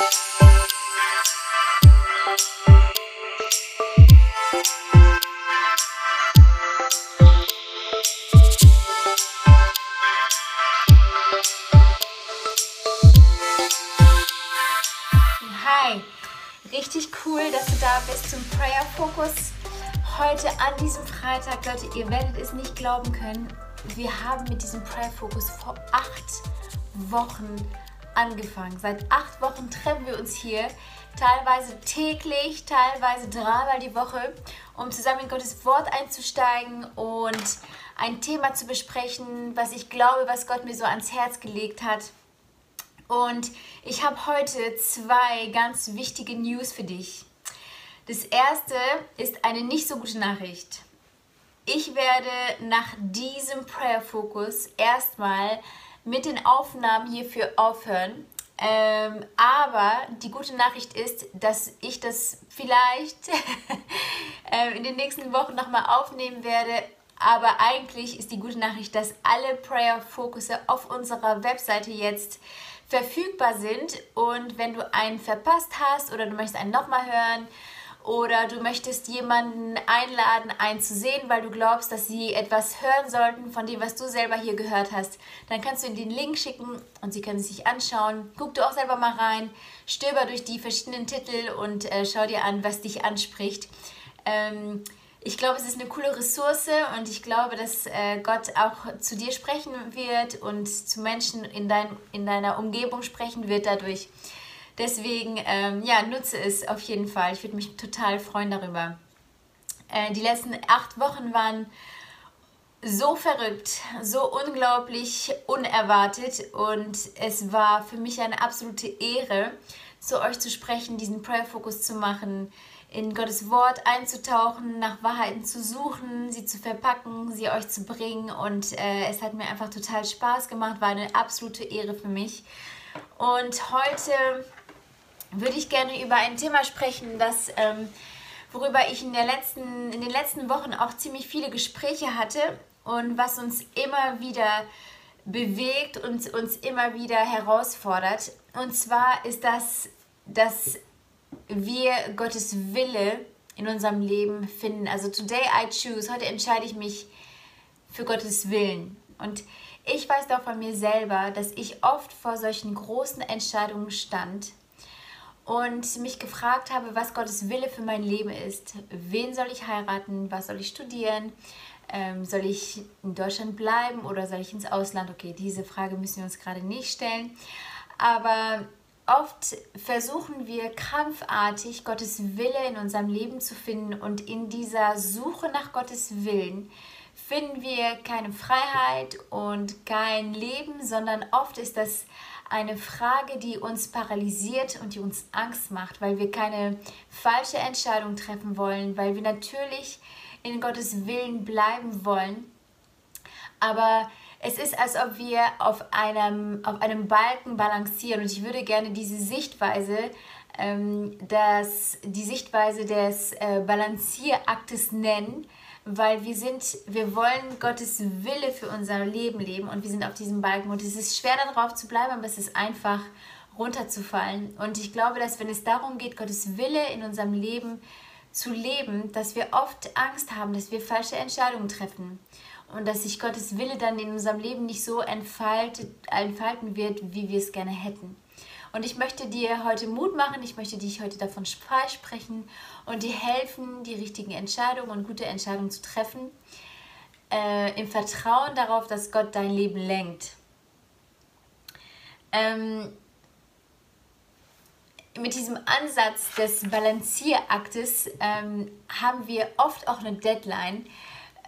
Hi, richtig cool, dass du da bist zum Prayer Focus. Heute an diesem Freitag, Leute, ihr werdet es nicht glauben können. Wir haben mit diesem Prayer Focus vor acht Wochen angefangen. Seit acht Wochen treffen wir uns hier, teilweise täglich, teilweise dreimal die Woche, um zusammen in Gottes Wort einzusteigen und ein Thema zu besprechen, was ich glaube, was Gott mir so ans Herz gelegt hat. Und ich habe heute zwei ganz wichtige News für dich. Das erste ist eine nicht so gute Nachricht. Ich werde nach diesem Prayer Focus erstmal mit den Aufnahmen hierfür aufhören. Ähm, aber die gute Nachricht ist, dass ich das vielleicht äh, in den nächsten Wochen nochmal aufnehmen werde. Aber eigentlich ist die gute Nachricht, dass alle Prayer Focusse auf unserer Webseite jetzt verfügbar sind. Und wenn du einen verpasst hast oder du möchtest einen nochmal hören oder du möchtest jemanden einladen, einen zu sehen, weil du glaubst, dass sie etwas hören sollten von dem, was du selber hier gehört hast, dann kannst du ihnen den Link schicken und sie können es sich anschauen. Guck du auch selber mal rein, stöber durch die verschiedenen Titel und äh, schau dir an, was dich anspricht. Ähm, ich glaube, es ist eine coole Ressource und ich glaube, dass äh, Gott auch zu dir sprechen wird und zu Menschen in, dein, in deiner Umgebung sprechen wird dadurch. Deswegen, ähm, ja, nutze es auf jeden Fall. Ich würde mich total freuen darüber. Äh, die letzten acht Wochen waren so verrückt, so unglaublich unerwartet und es war für mich eine absolute Ehre, zu euch zu sprechen, diesen Prayer Focus zu machen in Gottes Wort einzutauchen, nach Wahrheiten zu suchen, sie zu verpacken, sie euch zu bringen. Und äh, es hat mir einfach total Spaß gemacht, war eine absolute Ehre für mich. Und heute würde ich gerne über ein Thema sprechen, das, ähm, worüber ich in, der letzten, in den letzten Wochen auch ziemlich viele Gespräche hatte und was uns immer wieder bewegt und uns immer wieder herausfordert. Und zwar ist das das wir Gottes Wille in unserem Leben finden. Also today I choose, heute entscheide ich mich für Gottes Willen. Und ich weiß doch von mir selber, dass ich oft vor solchen großen Entscheidungen stand und mich gefragt habe, was Gottes Wille für mein Leben ist. Wen soll ich heiraten? Was soll ich studieren? Ähm, soll ich in Deutschland bleiben oder soll ich ins Ausland? Okay, diese Frage müssen wir uns gerade nicht stellen. Aber Oft versuchen wir krampfartig Gottes Wille in unserem Leben zu finden und in dieser Suche nach Gottes Willen finden wir keine Freiheit und kein Leben, sondern oft ist das eine Frage, die uns paralysiert und die uns Angst macht, weil wir keine falsche Entscheidung treffen wollen, weil wir natürlich in Gottes Willen bleiben wollen, aber es ist, als ob wir auf einem, auf einem Balken balancieren. Und ich würde gerne diese Sichtweise, ähm, das, die Sichtweise des äh, Balancieraktes nennen, weil wir sind, wir wollen Gottes Wille für unser Leben leben und wir sind auf diesem Balken. Und es ist schwer darauf zu bleiben, aber es ist einfach runterzufallen. Und ich glaube, dass wenn es darum geht, Gottes Wille in unserem Leben zu leben, dass wir oft Angst haben, dass wir falsche Entscheidungen treffen und dass sich Gottes Wille dann in unserem Leben nicht so entfaltet, entfalten wird, wie wir es gerne hätten. Und ich möchte dir heute Mut machen, ich möchte dich heute davon sprechen und dir helfen, die richtigen Entscheidungen und gute Entscheidungen zu treffen, äh, im Vertrauen darauf, dass Gott dein Leben lenkt. Ähm, mit diesem Ansatz des Balancieraktes ähm, haben wir oft auch eine Deadline,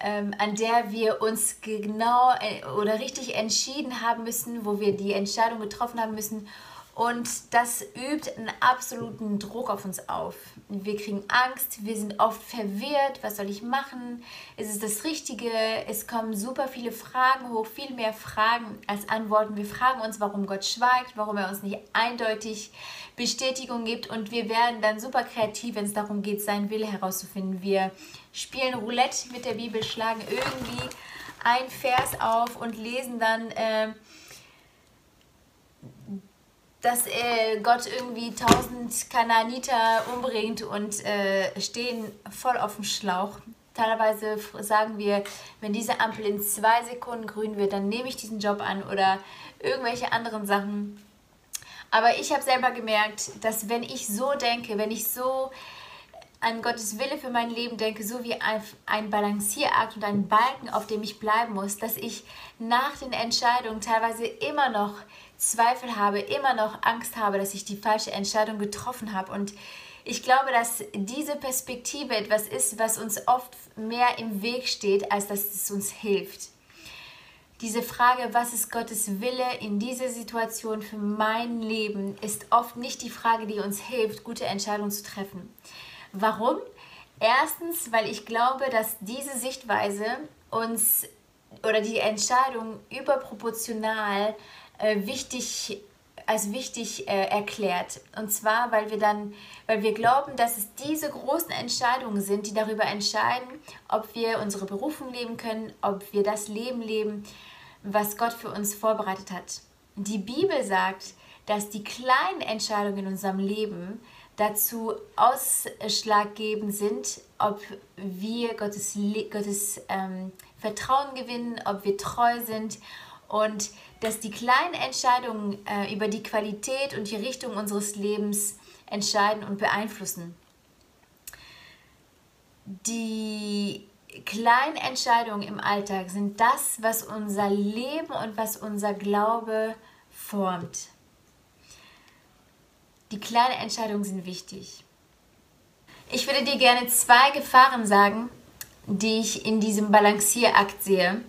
ähm, an der wir uns genau äh, oder richtig entschieden haben müssen, wo wir die Entscheidung getroffen haben müssen. Und das übt einen absoluten Druck auf uns auf. Wir kriegen Angst, wir sind oft verwirrt. Was soll ich machen? Ist es das Richtige? Es kommen super viele Fragen hoch, viel mehr Fragen als Antworten. Wir fragen uns, warum Gott schweigt, warum er uns nicht eindeutig Bestätigung gibt. Und wir werden dann super kreativ, wenn es darum geht, seinen Wille herauszufinden. Wir spielen Roulette mit der Bibel, schlagen irgendwie ein Vers auf und lesen dann äh, dass äh, Gott irgendwie tausend Kananiter umbringt und äh, stehen voll auf dem Schlauch. Teilweise sagen wir, wenn diese Ampel in zwei Sekunden grün wird, dann nehme ich diesen Job an oder irgendwelche anderen Sachen. Aber ich habe selber gemerkt, dass wenn ich so denke, wenn ich so an Gottes Wille für mein Leben denke, so wie ein, Balancierakt und ein Balken, auf dem ich bleiben muss, dass ich nach den Entscheidungen teilweise immer noch Zweifel habe, immer noch Angst habe, dass ich die falsche Entscheidung getroffen habe. Und ich glaube, dass diese Perspektive etwas ist, was uns oft mehr im Weg steht, als dass es uns hilft. Diese Frage, was ist Gottes Wille in dieser Situation für mein Leben, ist oft nicht die Frage, die uns hilft, gute Entscheidungen zu treffen. Warum? Erstens, weil ich glaube, dass diese Sichtweise uns oder die Entscheidung überproportional äh, wichtig als wichtig äh, erklärt. Und zwar, weil wir dann, weil wir glauben, dass es diese großen Entscheidungen sind, die darüber entscheiden, ob wir unsere Berufung leben können, ob wir das Leben leben, was Gott für uns vorbereitet hat. Die Bibel sagt, dass die kleinen Entscheidungen in unserem Leben dazu ausschlaggebend sind, ob wir Gottes, Gottes ähm, Vertrauen gewinnen, ob wir treu sind und dass die kleinen Entscheidungen äh, über die Qualität und die Richtung unseres Lebens entscheiden und beeinflussen. Die kleinen Entscheidungen im Alltag sind das, was unser Leben und was unser Glaube formt. Die kleinen Entscheidungen sind wichtig. Ich würde dir gerne zwei Gefahren sagen, die ich in diesem Balancierakt sehe.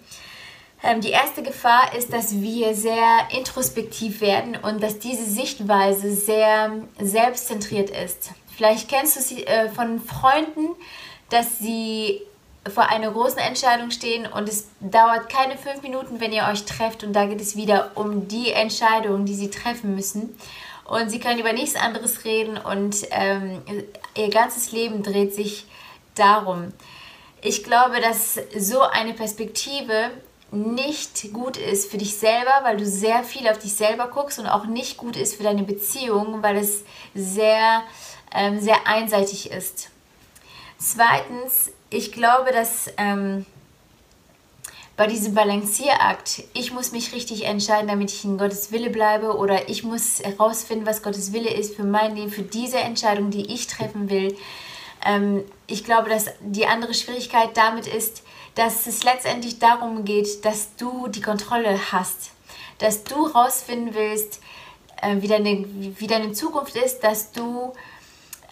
Ähm, die erste Gefahr ist, dass wir sehr introspektiv werden und dass diese Sichtweise sehr selbstzentriert ist. Vielleicht kennst du sie äh, von Freunden, dass sie vor einer großen Entscheidung stehen und es dauert keine fünf Minuten, wenn ihr euch trefft und da geht es wieder um die Entscheidung, die sie treffen müssen und sie können über nichts anderes reden und ähm, ihr ganzes Leben dreht sich darum. Ich glaube, dass so eine Perspektive nicht gut ist für dich selber, weil du sehr viel auf dich selber guckst und auch nicht gut ist für deine Beziehung, weil es sehr, ähm, sehr einseitig ist. Zweitens, ich glaube, dass ähm, bei diesem Balancierakt, ich muss mich richtig entscheiden, damit ich in Gottes Wille bleibe oder ich muss herausfinden, was Gottes Wille ist für mein Leben, für diese Entscheidung, die ich treffen will. Ähm, ich glaube, dass die andere Schwierigkeit damit ist, dass es letztendlich darum geht, dass du die Kontrolle hast, dass du herausfinden willst, äh, wie, deine, wie deine Zukunft ist, dass du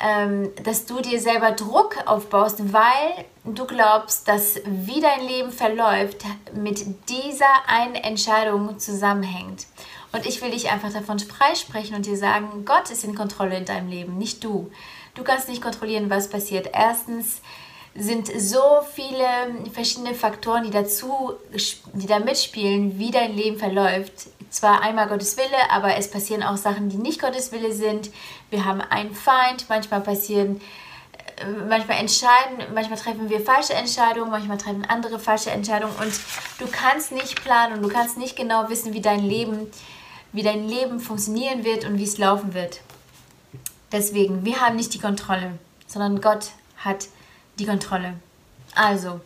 ähm, dass du dir selber Druck aufbaust, weil du glaubst, dass wie dein Leben verläuft, mit dieser einen Entscheidung zusammenhängt. Und ich will dich einfach davon freisprechen und dir sagen, Gott ist in Kontrolle in deinem Leben, nicht du. Du kannst nicht kontrollieren, was passiert. Erstens sind so viele verschiedene Faktoren, die dazu, die da mitspielen, wie dein Leben verläuft zwar einmal Gottes Wille, aber es passieren auch Sachen, die nicht Gottes Wille sind. Wir haben einen Feind, manchmal passieren, äh, manchmal entscheiden, manchmal treffen wir falsche Entscheidungen, manchmal treffen andere falsche Entscheidungen und du kannst nicht planen und du kannst nicht genau wissen, wie dein Leben, wie dein Leben funktionieren wird und wie es laufen wird. Deswegen, wir haben nicht die Kontrolle, sondern Gott hat die Kontrolle. Also,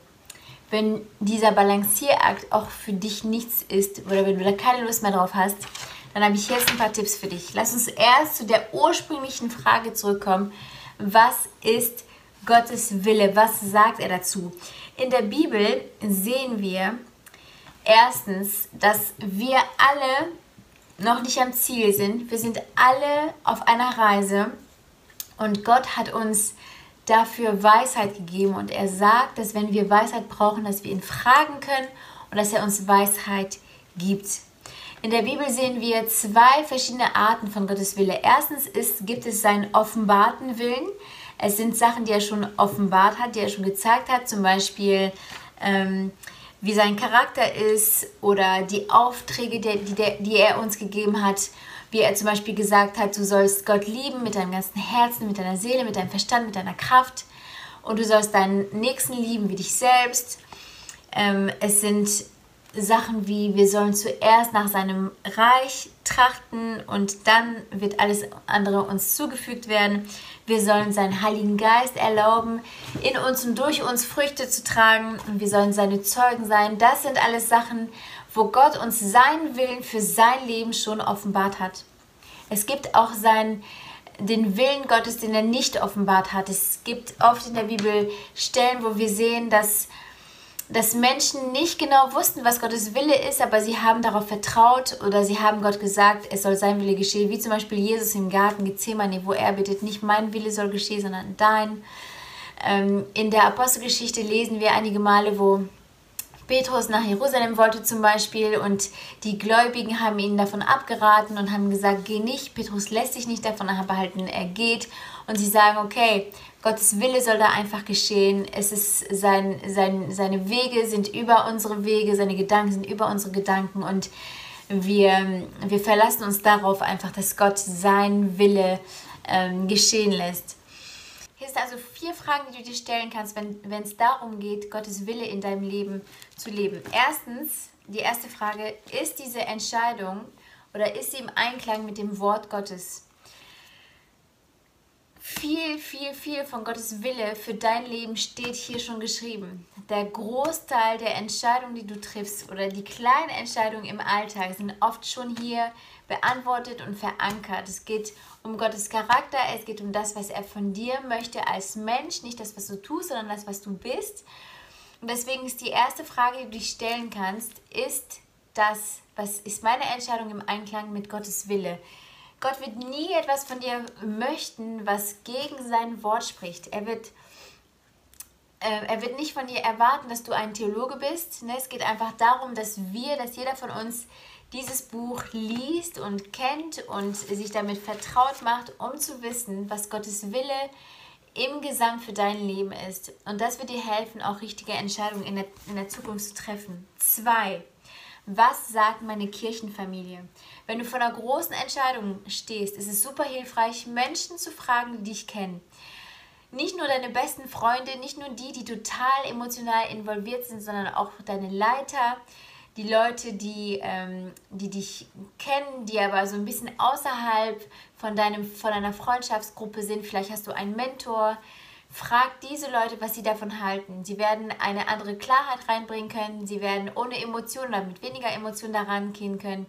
wenn dieser Balancierakt auch für dich nichts ist oder wenn du da keine Lust mehr drauf hast, dann habe ich jetzt ein paar Tipps für dich. Lass uns erst zu der ursprünglichen Frage zurückkommen. Was ist Gottes Wille? Was sagt er dazu? In der Bibel sehen wir erstens, dass wir alle noch nicht am Ziel sind. Wir sind alle auf einer Reise und Gott hat uns dafür Weisheit gegeben und er sagt, dass wenn wir Weisheit brauchen, dass wir ihn fragen können und dass er uns Weisheit gibt. In der Bibel sehen wir zwei verschiedene Arten von Gottes Wille. Erstens ist, gibt es seinen offenbarten Willen. Es sind Sachen, die er schon offenbart hat, die er schon gezeigt hat, zum Beispiel ähm, wie sein Charakter ist oder die Aufträge, die, die, die er uns gegeben hat wie er zum Beispiel gesagt hat, du sollst Gott lieben mit deinem ganzen Herzen, mit deiner Seele, mit deinem Verstand, mit deiner Kraft und du sollst deinen Nächsten lieben wie dich selbst. Ähm, es sind Sachen wie, wir sollen zuerst nach seinem Reich trachten und dann wird alles andere uns zugefügt werden. Wir sollen seinen Heiligen Geist erlauben, in uns und durch uns Früchte zu tragen und wir sollen seine Zeugen sein. Das sind alles Sachen, wo Gott uns seinen Willen für sein Leben schon offenbart hat. Es gibt auch sein, den Willen Gottes, den er nicht offenbart hat. Es gibt oft in der Bibel Stellen, wo wir sehen, dass dass Menschen nicht genau wussten, was Gottes Wille ist, aber sie haben darauf vertraut oder sie haben Gott gesagt, es soll sein Wille geschehen, wie zum Beispiel Jesus im Garten Gethsemane, wo er bittet, nicht mein Wille soll geschehen, sondern dein. Ähm, in der Apostelgeschichte lesen wir einige Male, wo Petrus nach Jerusalem wollte zum Beispiel und die Gläubigen haben ihn davon abgeraten und haben gesagt, geh nicht. Petrus lässt sich nicht davon abhalten, er geht. Und sie sagen, okay, Gottes Wille soll da einfach geschehen. Es ist sein, sein, seine Wege sind über unsere Wege, seine Gedanken sind über unsere Gedanken und wir, wir verlassen uns darauf einfach, dass Gott sein Wille ähm, geschehen lässt. Hier sind also vier Fragen, die du dir stellen kannst, wenn es darum geht, Gottes Wille in deinem Leben zu leben. Erstens, die erste Frage, ist diese Entscheidung oder ist sie im Einklang mit dem Wort Gottes? Viel, viel, viel von Gottes Wille für dein Leben steht hier schon geschrieben. Der Großteil der Entscheidungen, die du triffst oder die kleinen Entscheidungen im Alltag sind oft schon hier beantwortet und verankert. Es geht um Gottes Charakter, es geht um das, was er von dir möchte als Mensch, nicht das, was du tust, sondern das, was du bist. Und deswegen ist die erste Frage, die du dich stellen kannst, ist das, was ist meine Entscheidung im Einklang mit Gottes Wille? Gott wird nie etwas von dir möchten, was gegen sein Wort spricht. Er wird, äh, er wird nicht von dir erwarten, dass du ein Theologe bist. Ne? Es geht einfach darum, dass wir, dass jeder von uns dieses Buch liest und kennt und sich damit vertraut macht, um zu wissen, was Gottes Wille im Gesamt für dein Leben ist. Und das wird dir helfen, auch richtige Entscheidungen in der, in der Zukunft zu treffen. Zwei. Was sagt meine Kirchenfamilie? Wenn du vor einer großen Entscheidung stehst, ist es super hilfreich, Menschen zu fragen, die dich kennen. Nicht nur deine besten Freunde, nicht nur die, die total emotional involviert sind, sondern auch deine Leiter, die Leute, die, ähm, die dich kennen, die aber so ein bisschen außerhalb von, deinem, von deiner Freundschaftsgruppe sind. Vielleicht hast du einen Mentor, Frag diese Leute, was sie davon halten. Sie werden eine andere Klarheit reinbringen können. Sie werden ohne Emotionen oder mit weniger Emotionen daran gehen können.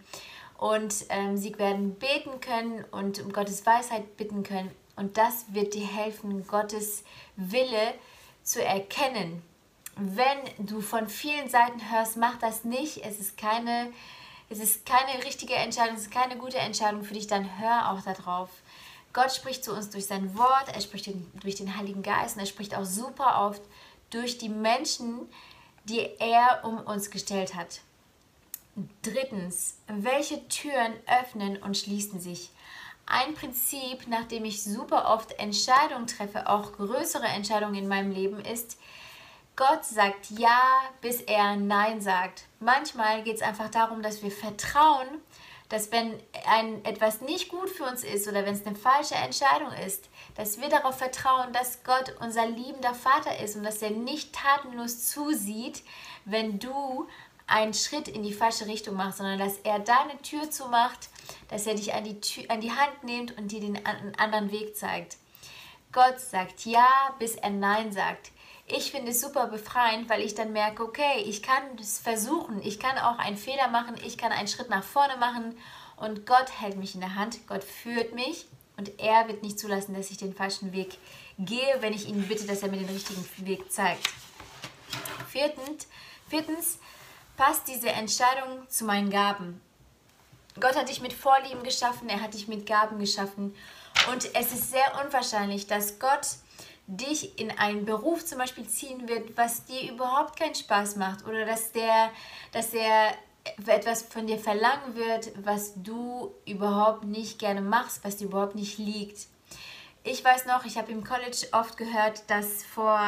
Und ähm, sie werden beten können und um Gottes Weisheit bitten können. Und das wird dir helfen, Gottes Wille zu erkennen. Wenn du von vielen Seiten hörst, mach das nicht. Es ist keine, es ist keine richtige Entscheidung, es ist keine gute Entscheidung für dich, dann hör auch darauf. Gott spricht zu uns durch sein Wort, er spricht durch den Heiligen Geist und er spricht auch super oft durch die Menschen, die er um uns gestellt hat. Drittens, welche Türen öffnen und schließen sich? Ein Prinzip, nach dem ich super oft Entscheidungen treffe, auch größere Entscheidungen in meinem Leben, ist, Gott sagt Ja, bis er Nein sagt. Manchmal geht es einfach darum, dass wir vertrauen, dass wenn ein, etwas nicht gut für uns ist oder wenn es eine falsche Entscheidung ist, dass wir darauf vertrauen, dass Gott unser liebender Vater ist und dass er nicht tatenlos zusieht, wenn du einen Schritt in die falsche Richtung machst, sondern dass er deine Tür zumacht, dass er dich an die, Tür, an die Hand nimmt und dir den anderen Weg zeigt. Gott sagt ja, bis er Nein sagt ich finde es super befreiend, weil ich dann merke, okay, ich kann es versuchen, ich kann auch einen Fehler machen, ich kann einen Schritt nach vorne machen. Und Gott hält mich in der Hand, Gott führt mich. Und er wird nicht zulassen, dass ich den falschen Weg gehe, wenn ich ihn bitte, dass er mir den richtigen Weg zeigt. Viertens, passt diese Entscheidung zu meinen Gaben. Gott hat dich mit Vorlieben geschaffen, er hat dich mit Gaben geschaffen. Und es ist sehr unwahrscheinlich, dass Gott dich in einen Beruf zum Beispiel ziehen wird, was dir überhaupt keinen Spaß macht oder dass der, dass der etwas von dir verlangen wird, was du überhaupt nicht gerne machst, was dir überhaupt nicht liegt. Ich weiß noch, ich habe im College oft gehört, dass vor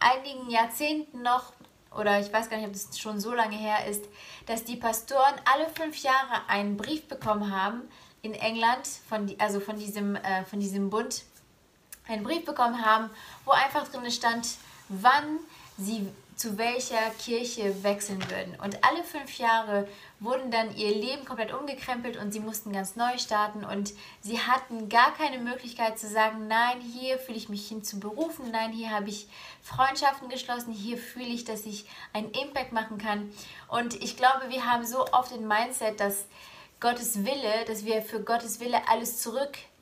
einigen Jahrzehnten noch, oder ich weiß gar nicht, ob das schon so lange her ist, dass die Pastoren alle fünf Jahre einen Brief bekommen haben in England, von, also von diesem, äh, von diesem Bund, einen Brief bekommen haben, wo einfach drin stand, wann sie zu welcher Kirche wechseln würden. Und alle fünf Jahre wurden dann ihr Leben komplett umgekrempelt und sie mussten ganz neu starten und sie hatten gar keine Möglichkeit zu sagen, nein, hier fühle ich mich hin zu berufen, nein, hier habe ich Freundschaften geschlossen, hier fühle ich, dass ich einen Impact machen kann. Und ich glaube, wir haben so oft den Mindset, dass Gottes Wille, dass wir für Gottes Wille alles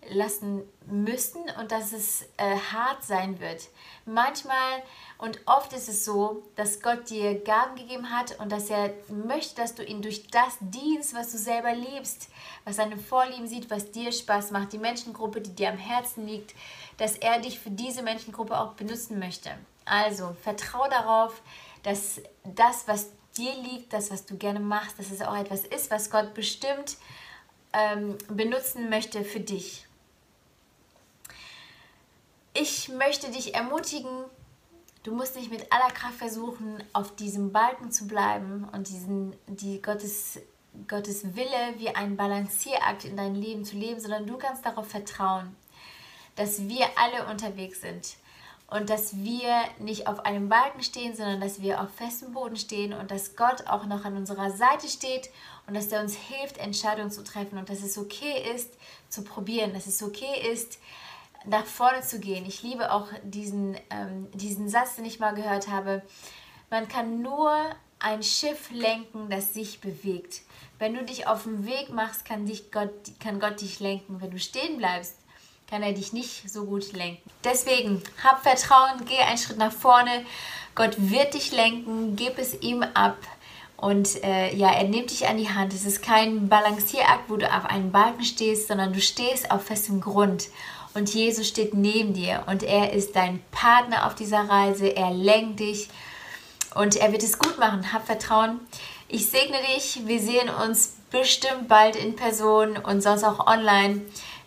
zurücklassen müssen und dass es äh, hart sein wird. Manchmal und oft ist es so, dass Gott dir Gaben gegeben hat und dass er möchte, dass du ihn durch das dienst, was du selber liebst, was deine Vorlieben sieht, was dir Spaß macht, die Menschengruppe, die dir am Herzen liegt, dass er dich für diese Menschengruppe auch benutzen möchte. Also vertrau darauf, dass das, was dir liegt, das, was du gerne machst, dass es auch etwas ist, was Gott bestimmt ähm, benutzen möchte für dich. Ich möchte dich ermutigen, du musst nicht mit aller Kraft versuchen, auf diesem Balken zu bleiben und diesen, die Gottes, Gottes Wille wie ein Balancierakt in dein Leben zu leben, sondern du kannst darauf vertrauen, dass wir alle unterwegs sind und dass wir nicht auf einem Balken stehen, sondern dass wir auf festem Boden stehen und dass Gott auch noch an unserer Seite steht und dass er uns hilft, Entscheidungen zu treffen und dass es okay ist, zu probieren, dass es okay ist, nach vorne zu gehen. Ich liebe auch diesen, ähm, diesen Satz, den ich mal gehört habe. Man kann nur ein Schiff lenken, das sich bewegt. Wenn du dich auf den Weg machst, kann, dich Gott, kann Gott dich lenken. Wenn du stehen bleibst, kann er dich nicht so gut lenken. Deswegen, hab Vertrauen, geh einen Schritt nach vorne. Gott wird dich lenken, gib es ihm ab. Und äh, ja, er nimmt dich an die Hand. Es ist kein Balancierakt, wo du auf einem Balken stehst, sondern du stehst auf festem Grund und Jesus steht neben dir und er ist dein Partner auf dieser Reise. Er lenkt dich und er wird es gut machen. Hab Vertrauen. Ich segne dich. Wir sehen uns bestimmt bald in Person und sonst auch online.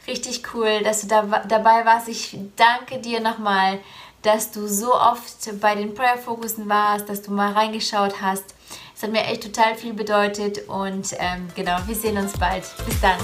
Richtig cool, dass du da, dabei warst. Ich danke dir nochmal, dass du so oft bei den Prayer Fokussen warst, dass du mal reingeschaut hast. Es hat mir echt total viel bedeutet und ähm, genau, wir sehen uns bald. Bis dann.